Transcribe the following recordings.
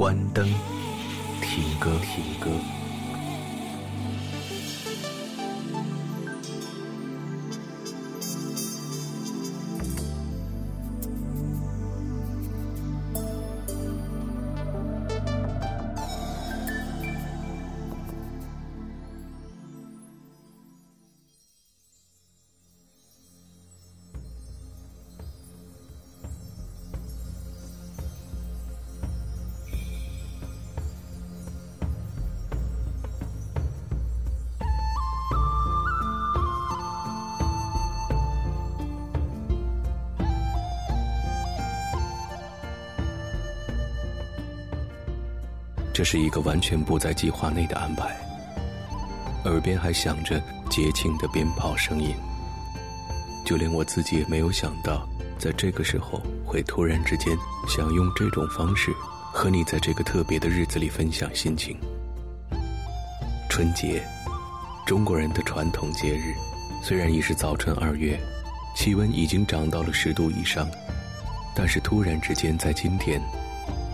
关灯，听歌，听歌。这是一个完全不在计划内的安排，耳边还响着节庆的鞭炮声音，就连我自己也没有想到，在这个时候会突然之间想用这种方式和你在这个特别的日子里分享心情。春节，中国人的传统节日，虽然已是早春二月，气温已经涨到了十度以上，但是突然之间在今天，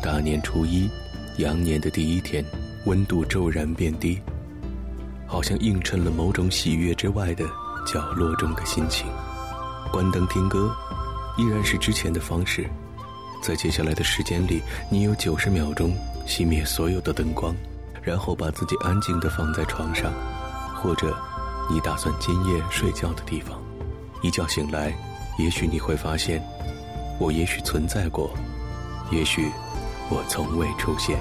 大年初一。羊年的第一天，温度骤然变低，好像映衬了某种喜悦之外的角落中的心情。关灯听歌，依然是之前的方式。在接下来的时间里，你有九十秒钟熄灭所有的灯光，然后把自己安静地放在床上，或者你打算今夜睡觉的地方。一觉醒来，也许你会发现，我也许存在过，也许。我从未出现。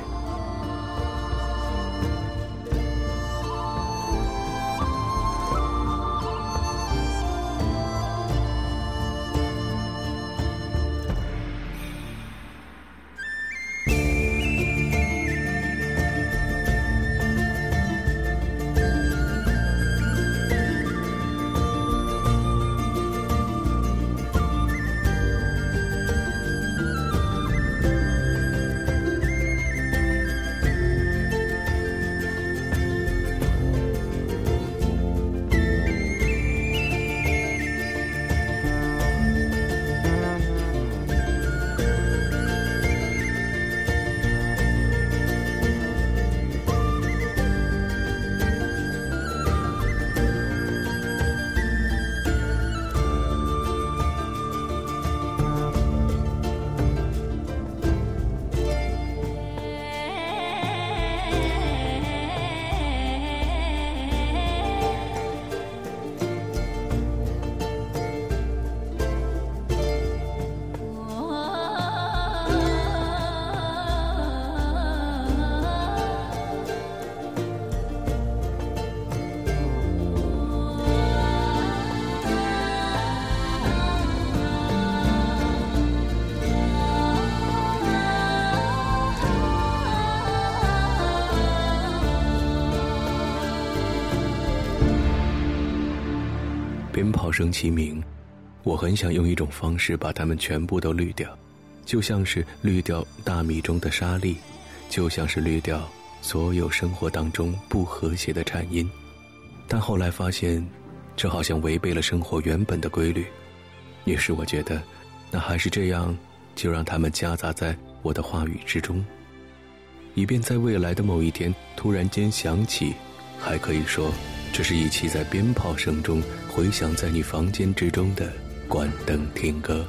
鞭炮声齐鸣，我很想用一种方式把它们全部都滤掉，就像是滤掉大米中的沙粒，就像是滤掉所有生活当中不和谐的颤音。但后来发现，这好像违背了生活原本的规律。于是我觉得，那还是这样，就让它们夹杂在我的话语之中，以便在未来的某一天突然间想起，还可以说。这是一期在鞭炮声中回想在你房间之中的关灯听歌。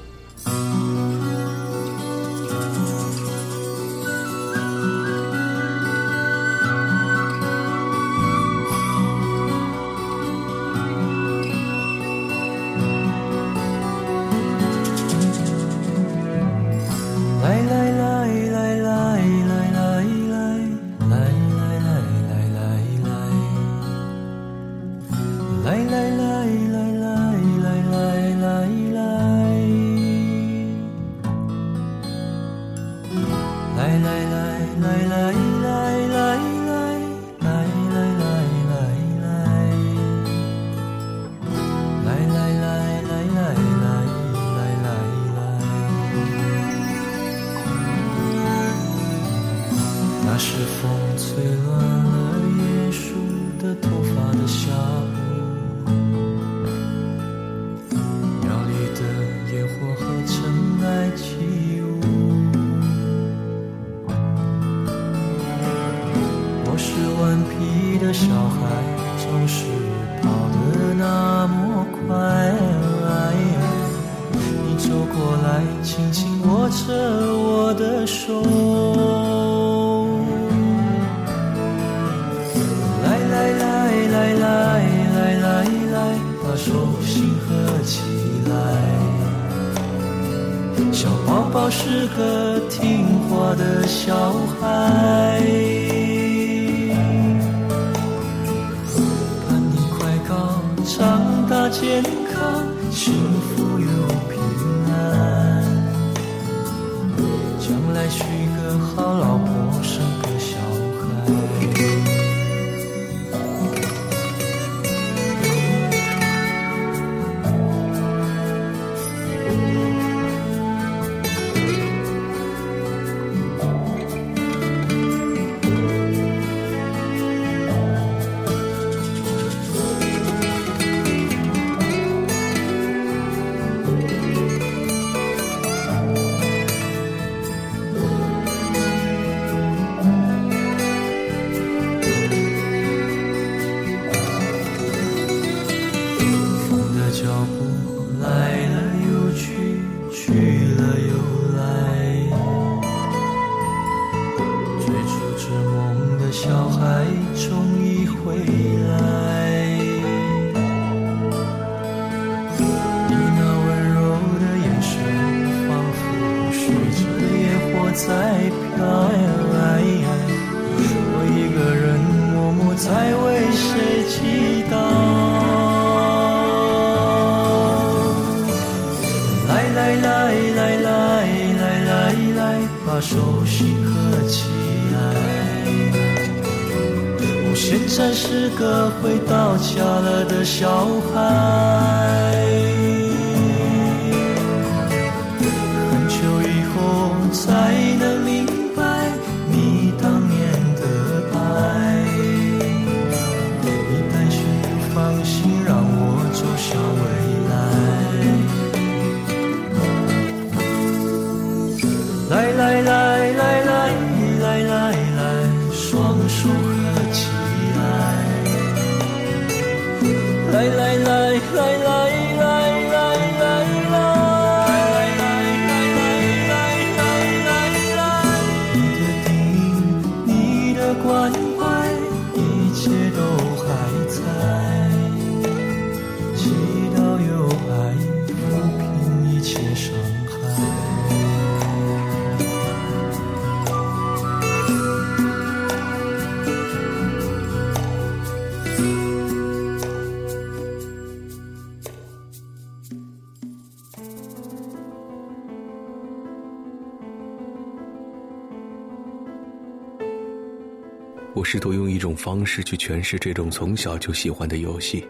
方式去诠释这种从小就喜欢的游戏，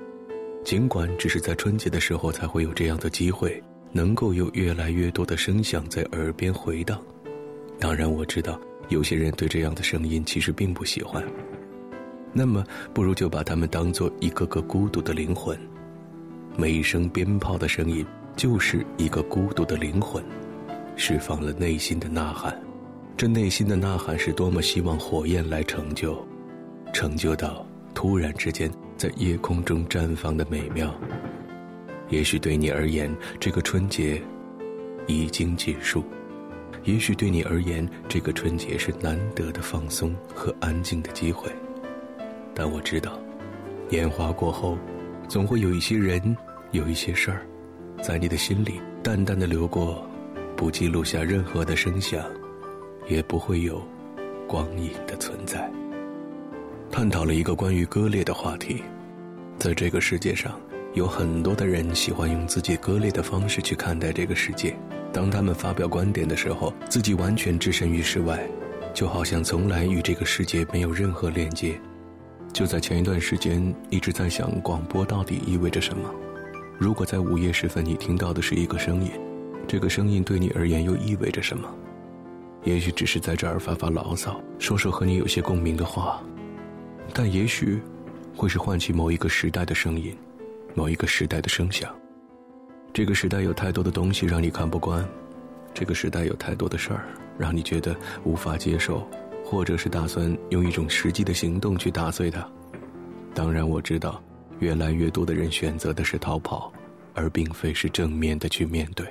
尽管只是在春节的时候才会有这样的机会，能够有越来越多的声响在耳边回荡。当然，我知道有些人对这样的声音其实并不喜欢。那么，不如就把它们当做一个个孤独的灵魂。每一声鞭炮的声音，就是一个孤独的灵魂，释放了内心的呐喊。这内心的呐喊是多么希望火焰来成就，成就到突然之间在夜空中绽放的美妙。也许对你而言，这个春节已经结束；也许对你而言，这个春节是难得的放松和安静的机会。但我知道，烟花过后，总会有一些人，有一些事儿，在你的心里淡淡的流过，不记录下任何的声响。也不会有光影的存在。探讨了一个关于割裂的话题，在这个世界上，有很多的人喜欢用自己割裂的方式去看待这个世界。当他们发表观点的时候，自己完全置身于世外，就好像从来与这个世界没有任何连接。就在前一段时间，一直在想广播到底意味着什么。如果在午夜时分你听到的是一个声音，这个声音对你而言又意味着什么？也许只是在这儿发发牢骚，说说和你有些共鸣的话，但也许，会是唤起某一个时代的声音，某一个时代的声响。这个时代有太多的东西让你看不惯，这个时代有太多的事儿让你觉得无法接受。或者是打算用一种实际的行动去打碎它。当然，我知道，越来越多的人选择的是逃跑，而并非是正面的去面对。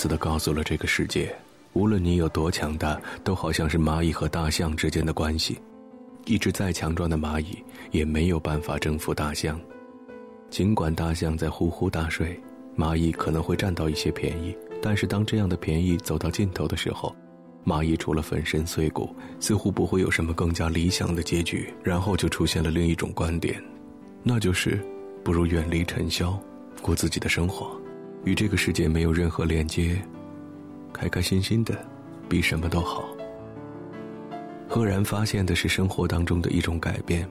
次的告诉了这个世界，无论你有多强大，都好像是蚂蚁和大象之间的关系。一只再强壮的蚂蚁也没有办法征服大象。尽管大象在呼呼大睡，蚂蚁可能会占到一些便宜，但是当这样的便宜走到尽头的时候，蚂蚁除了粉身碎骨，似乎不会有什么更加理想的结局。然后就出现了另一种观点，那就是。不如远离尘嚣，过自己的生活，与这个世界没有任何连接，开开心心的，比什么都好。赫然发现的是生活当中的一种改变，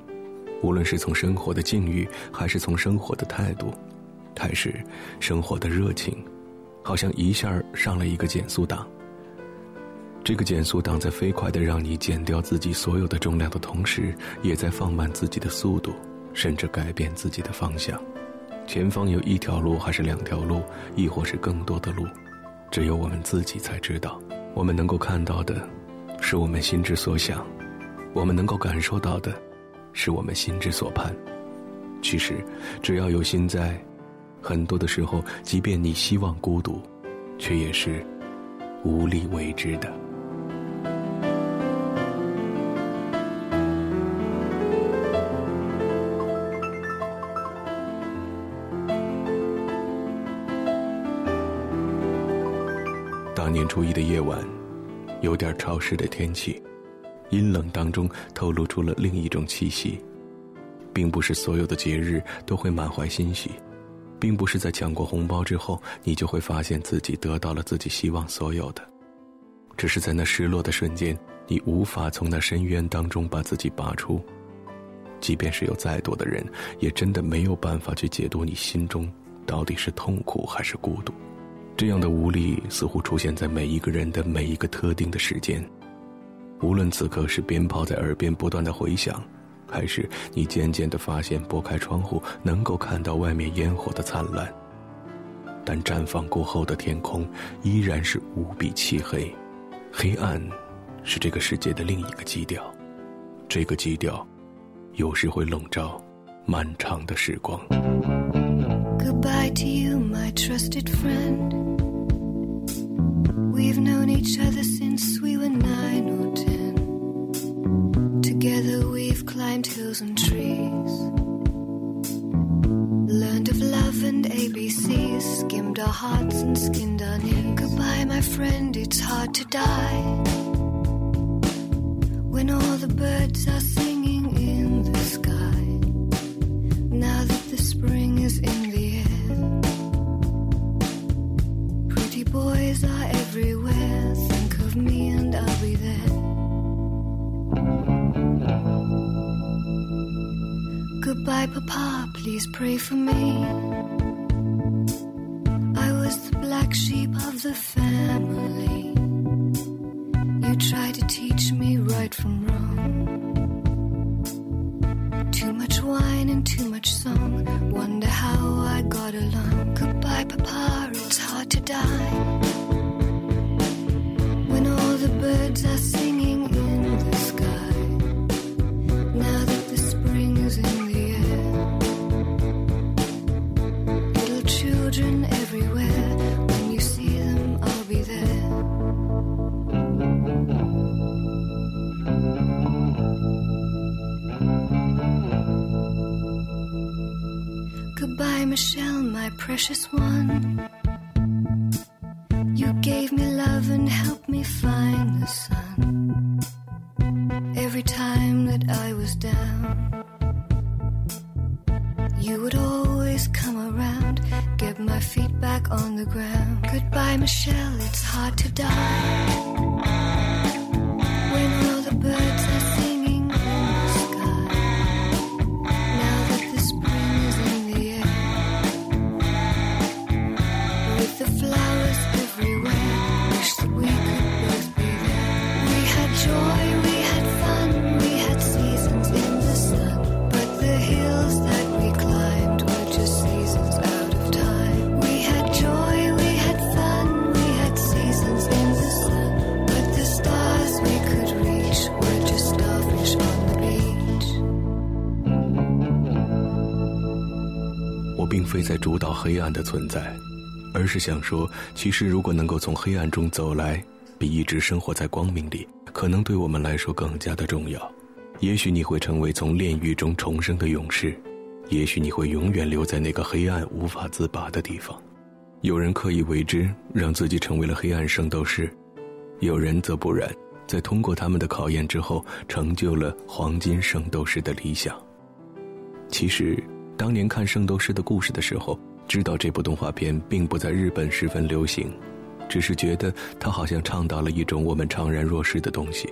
无论是从生活的境遇，还是从生活的态度，还是生活的热情，好像一下上了一个减速档。这个减速档在飞快的让你减掉自己所有的重量的同时，也在放慢自己的速度，甚至改变自己的方向。前方有一条路，还是两条路，亦或是更多的路，只有我们自己才知道。我们能够看到的，是我们心之所想；我们能够感受到的，是我们心之所盼。其实，只要有心在，很多的时候，即便你希望孤独，却也是无力为之的。大年初一的夜晚，有点潮湿的天气，阴冷当中透露出了另一种气息。并不是所有的节日都会满怀欣喜，并不是在抢过红包之后，你就会发现自己得到了自己希望所有的。只是在那失落的瞬间，你无法从那深渊当中把自己拔出。即便是有再多的人，也真的没有办法去解读你心中到底是痛苦还是孤独。这样的无力似乎出现在每一个人的每一个特定的时间，无论此刻是鞭炮在耳边不断的回响，还是你渐渐的发现拨开窗户能够看到外面烟火的灿烂，但绽放过后的天空依然是无比漆黑，黑暗是这个世界的另一个基调，这个基调有时会笼罩漫长的时光。Goodbye to you, my trusted friend. We've known each other since we were nine or ten. Together we've climbed hills and trees. Learned of love and ABCs, skimmed our hearts and skinned our knees. Goodbye, my friend, it's hard to die. Pray for me. You would always come around, get my feet back on the ground. Goodbye, Michelle, it's hard to die. 黑暗的存在，而是想说，其实如果能够从黑暗中走来，比一直生活在光明里，可能对我们来说更加的重要。也许你会成为从炼狱中重生的勇士，也许你会永远留在那个黑暗无法自拔的地方。有人刻意为之，让自己成为了黑暗圣斗士；有人则不然，在通过他们的考验之后，成就了黄金圣斗士的理想。其实，当年看《圣斗士的故事》的时候，知道这部动画片并不在日本十分流行，只是觉得它好像倡导了一种我们怅然若失的东西，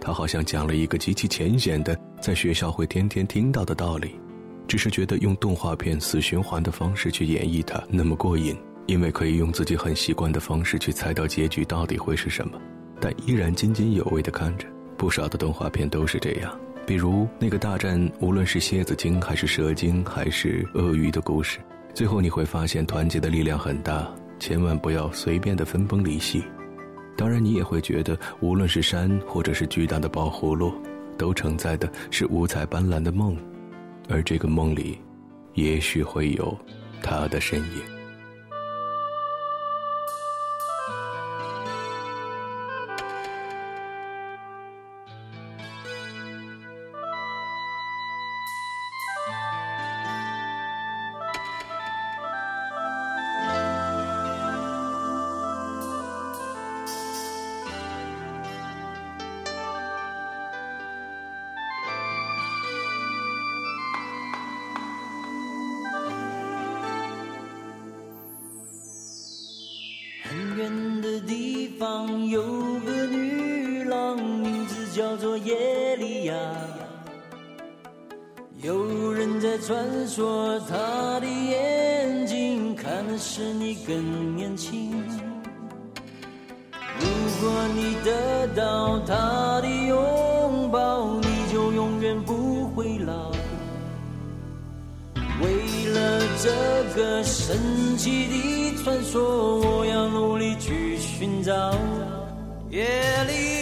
它好像讲了一个极其浅显的，在学校会天天听到的道理，只是觉得用动画片死循环的方式去演绎它那么过瘾，因为可以用自己很习惯的方式去猜到结局到底会是什么，但依然津津有味地看着。不少的动画片都是这样。比如那个大战，无论是蝎子精还是蛇精还是鳄鱼的故事，最后你会发现团结的力量很大，千万不要随便的分崩离析。当然，你也会觉得，无论是山或者是巨大的宝葫芦，都承载的是五彩斑斓的梦，而这个梦里，也许会有他的身影。叫做耶利亚。有人在传说，他的眼睛看的是你更年轻。如果你得到他的拥抱，你就永远不会老。为了这个神奇的传说，我要努力去寻找。耶利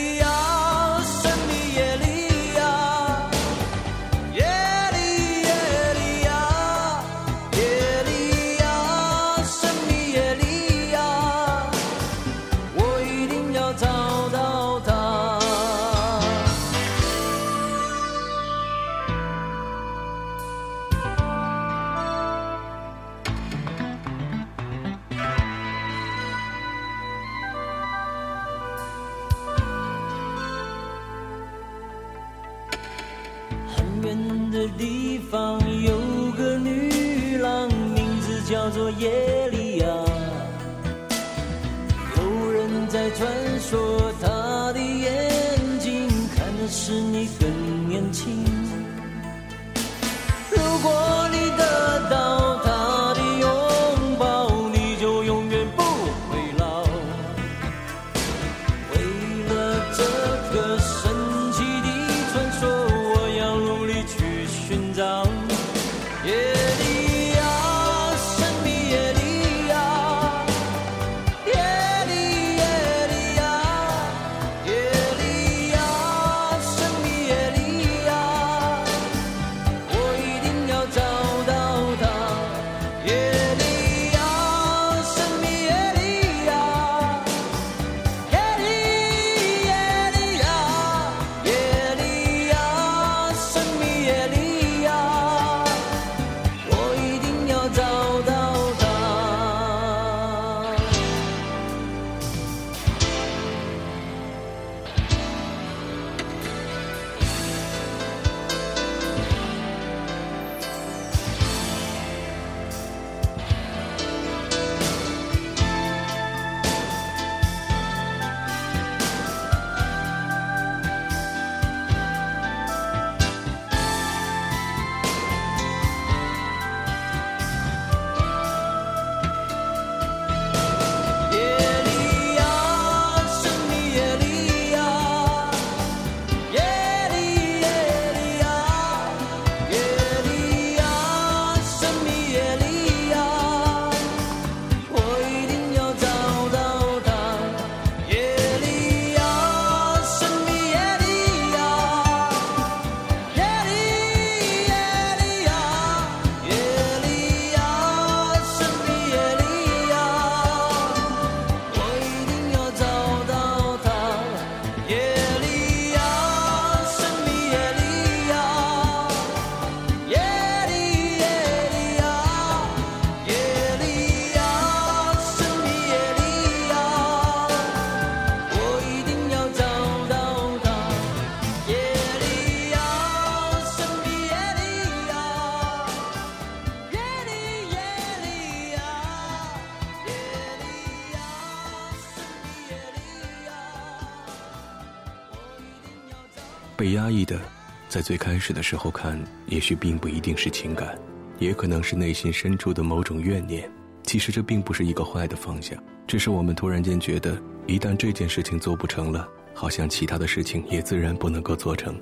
在最开始的时候看，也许并不一定是情感，也可能是内心深处的某种怨念。其实这并不是一个坏的方向，只是我们突然间觉得，一旦这件事情做不成了，好像其他的事情也自然不能够做成。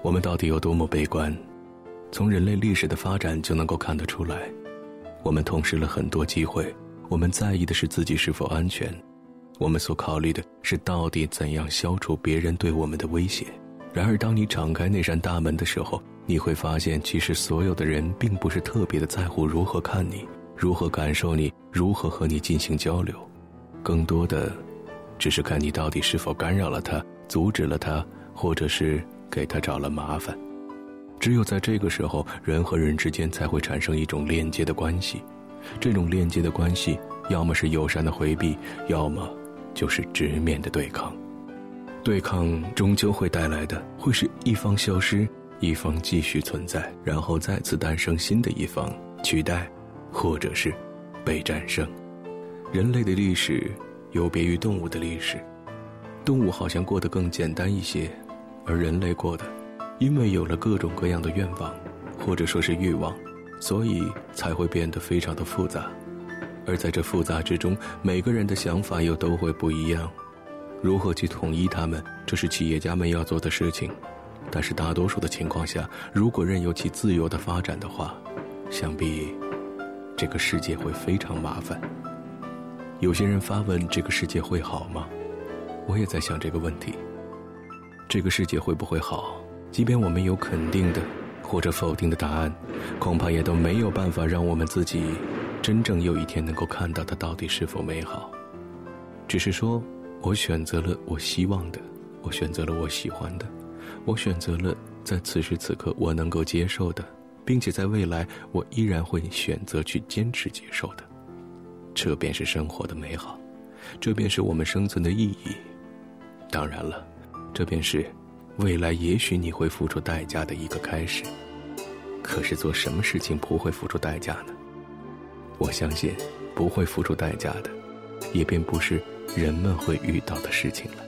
我们到底有多么悲观？从人类历史的发展就能够看得出来。我们痛失了很多机会，我们在意的是自己是否安全，我们所考虑的是到底怎样消除别人对我们的威胁。然而，当你敞开那扇大门的时候，你会发现，其实所有的人并不是特别的在乎如何看你。如何感受你？如何和你进行交流？更多的，只是看你到底是否干扰了他，阻止了他，或者是给他找了麻烦。只有在这个时候，人和人之间才会产生一种链接的关系。这种链接的关系，要么是友善的回避，要么就是直面的对抗。对抗终究会带来的，会是一方消失，一方继续存在，然后再次诞生新的一方取代。或者是被战胜。人类的历史有别于动物的历史，动物好像过得更简单一些，而人类过的，因为有了各种各样的愿望，或者说是欲望，所以才会变得非常的复杂。而在这复杂之中，每个人的想法又都会不一样。如何去统一他们，这是企业家们要做的事情。但是大多数的情况下，如果任由其自由的发展的话，想必。这个世界会非常麻烦。有些人发问：这个世界会好吗？我也在想这个问题。这个世界会不会好？即便我们有肯定的或者否定的答案，恐怕也都没有办法让我们自己真正有一天能够看到它到底是否美好。只是说，我选择了我希望的，我选择了我喜欢的，我选择了在此时此刻我能够接受的。并且在未来，我依然会选择去坚持接受的，这便是生活的美好，这便是我们生存的意义。当然了，这便是未来也许你会付出代价的一个开始。可是做什么事情不会付出代价呢？我相信，不会付出代价的，也便不是人们会遇到的事情了。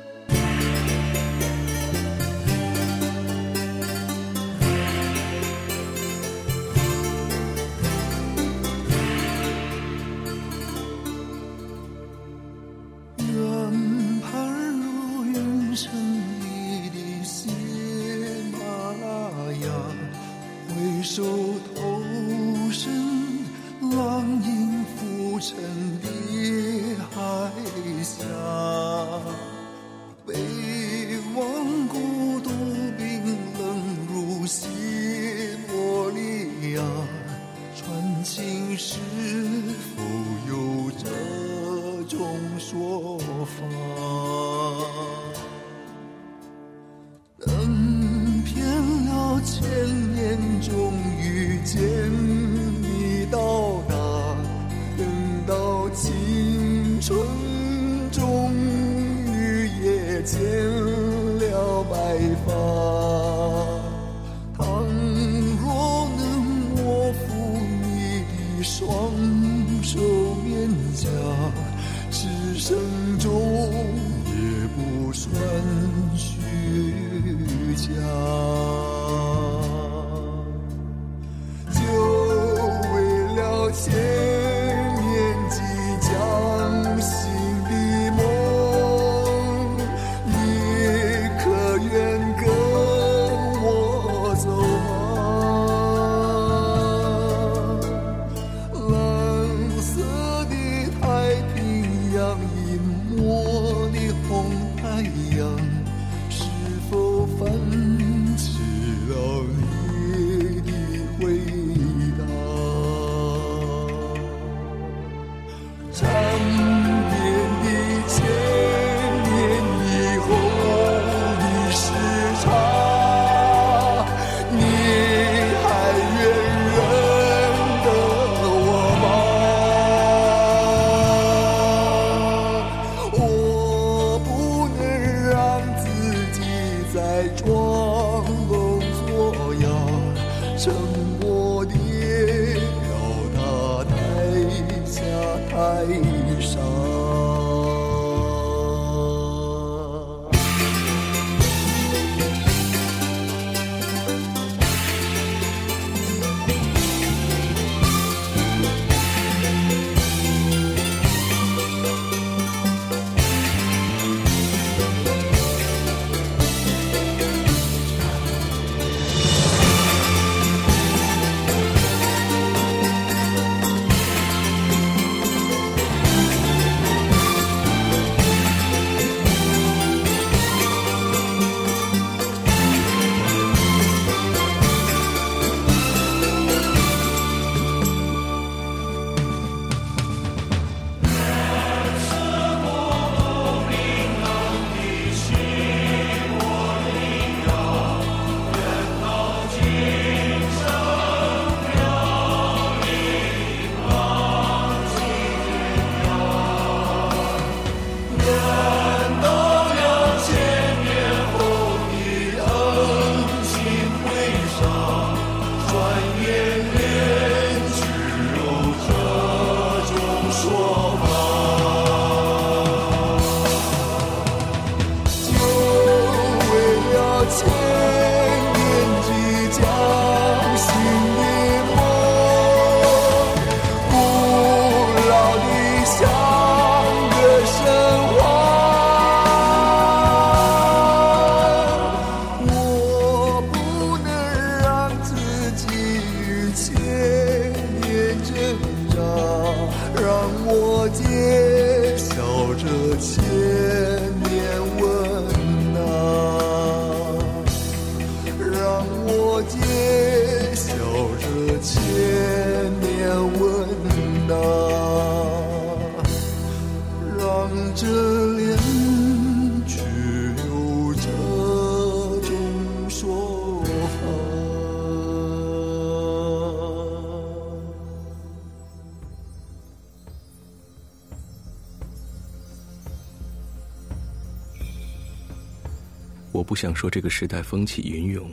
不想说这个时代风起云涌，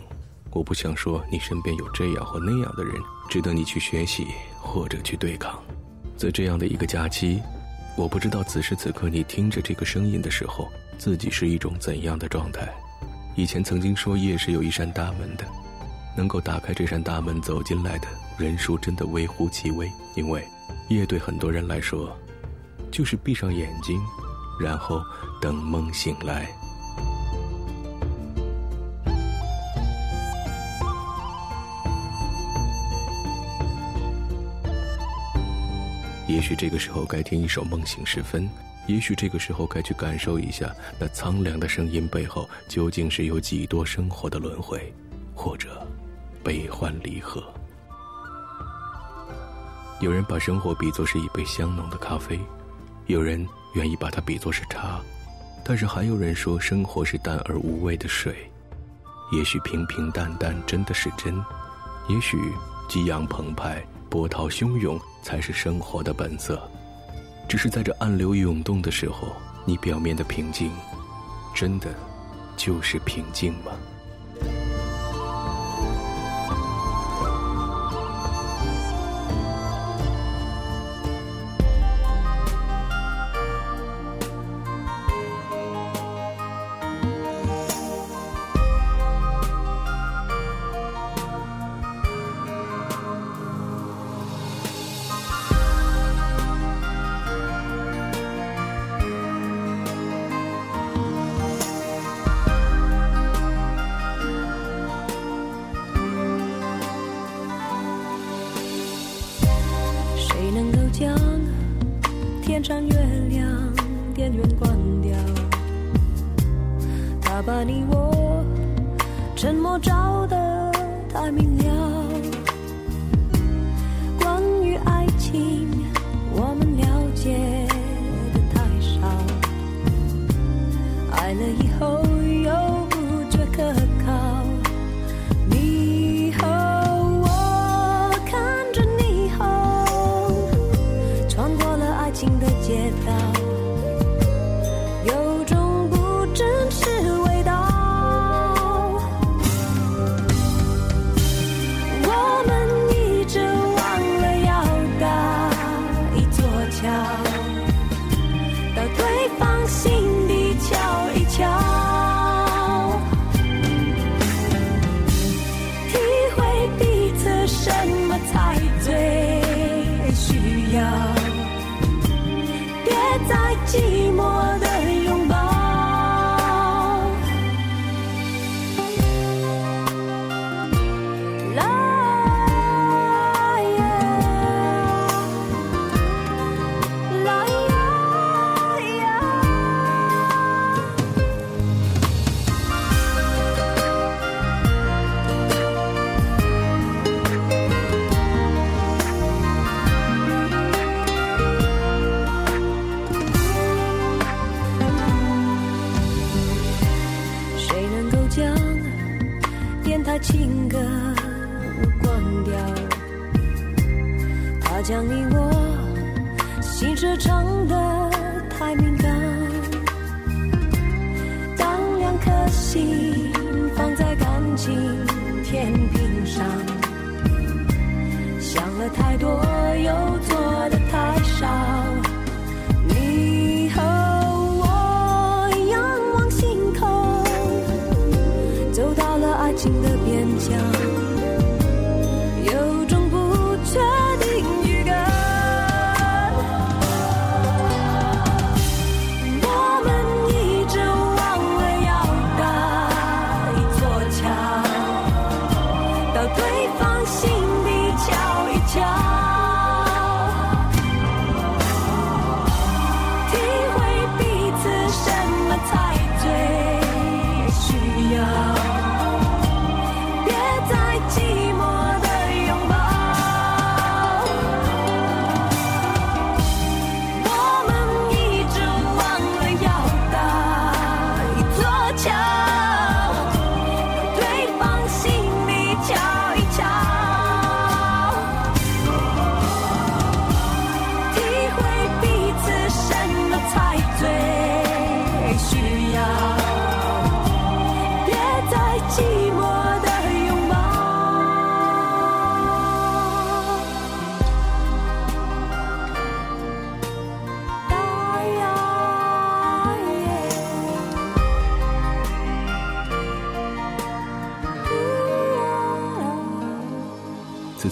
我不想说你身边有这样或那样的人值得你去学习或者去对抗。在这样的一个假期，我不知道此时此刻你听着这个声音的时候，自己是一种怎样的状态。以前曾经说夜是有一扇大门的，能够打开这扇大门走进来的人数真的微乎其微，因为夜对很多人来说，就是闭上眼睛，然后等梦醒来。也许这个时候该听一首《梦醒时分》，也许这个时候该去感受一下那苍凉的声音背后究竟是有几多生活的轮回，或者悲欢离合。有人把生活比作是一杯香浓的咖啡，有人愿意把它比作是茶，但是还有人说生活是淡而无味的水。也许平平淡淡真的是真，也许激昂澎湃。波涛汹涌才是生活的本色，只是在这暗流涌动的时候，你表面的平静，真的就是平静吗？心。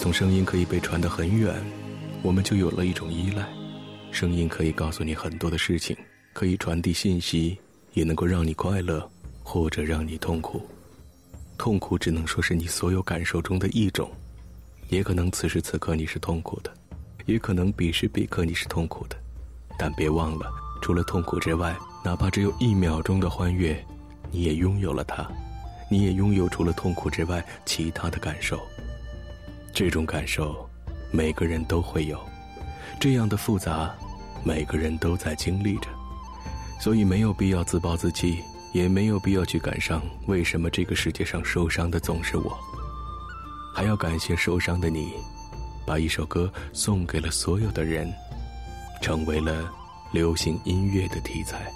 从声音可以被传得很远，我们就有了一种依赖。声音可以告诉你很多的事情，可以传递信息，也能够让你快乐，或者让你痛苦。痛苦只能说是你所有感受中的一种，也可能此时此刻你是痛苦的，也可能彼时彼刻你是痛苦的。但别忘了，除了痛苦之外，哪怕只有一秒钟的欢悦，你也拥有了它，你也拥有除了痛苦之外其他的感受。这种感受，每个人都会有，这样的复杂，每个人都在经历着，所以没有必要自暴自弃，也没有必要去感伤。为什么这个世界上受伤的总是我？还要感谢受伤的你，把一首歌送给了所有的人。成为了流行音乐的题材。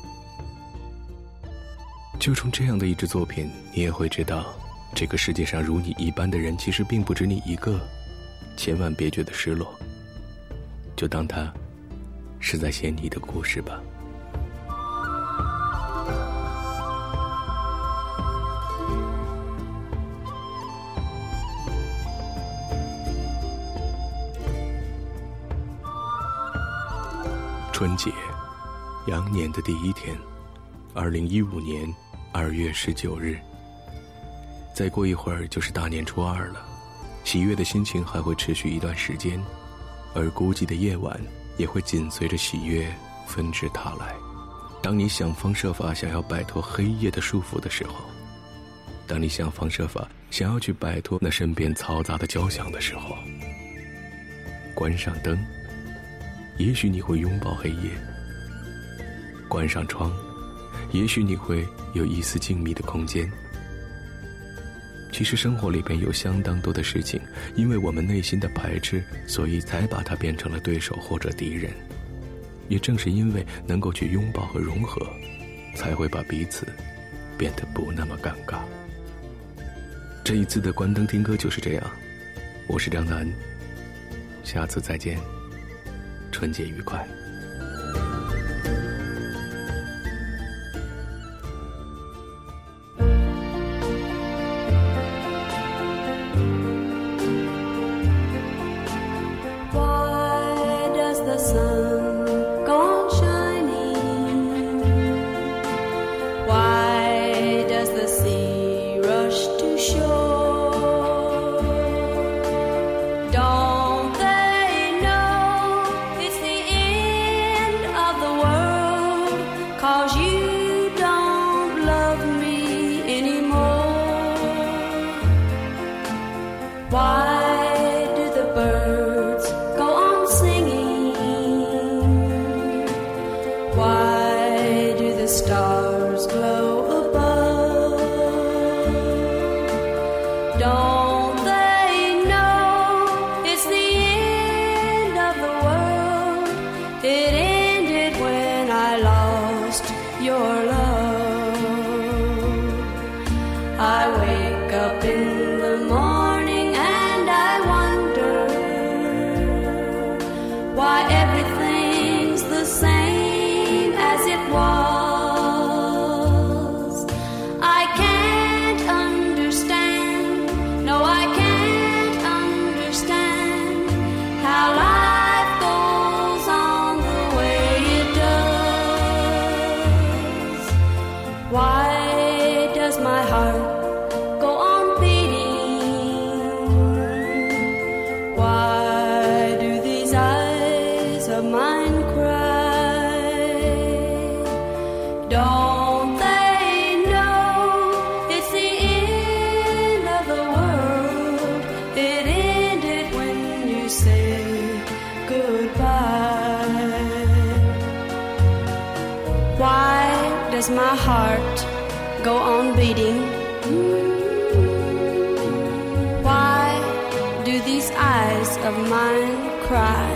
就从这样的一支作品，你也会知道，这个世界上如你一般的人其实并不止你一个。千万别觉得失落，就当他是在写你的故事吧。春节，羊年的第一天，二零一五年二月十九日。再过一会儿就是大年初二了，喜悦的心情还会持续一段时间，而孤寂的夜晚也会紧随着喜悦纷至沓来。当你想方设法想要摆脱黑夜的束缚的时候，当你想方设法想要去摆脱那身边嘈杂的交响的时候，关上灯。也许你会拥抱黑夜，关上窗，也许你会有一丝静谧的空间。其实生活里边有相当多的事情，因为我们内心的排斥，所以才把它变成了对手或者敌人。也正是因为能够去拥抱和融合，才会把彼此变得不那么尴尬。这一次的关灯听歌就是这样，我是张楠，下次再见。春节愉快。Go on beating? Why do these eyes of mine cry?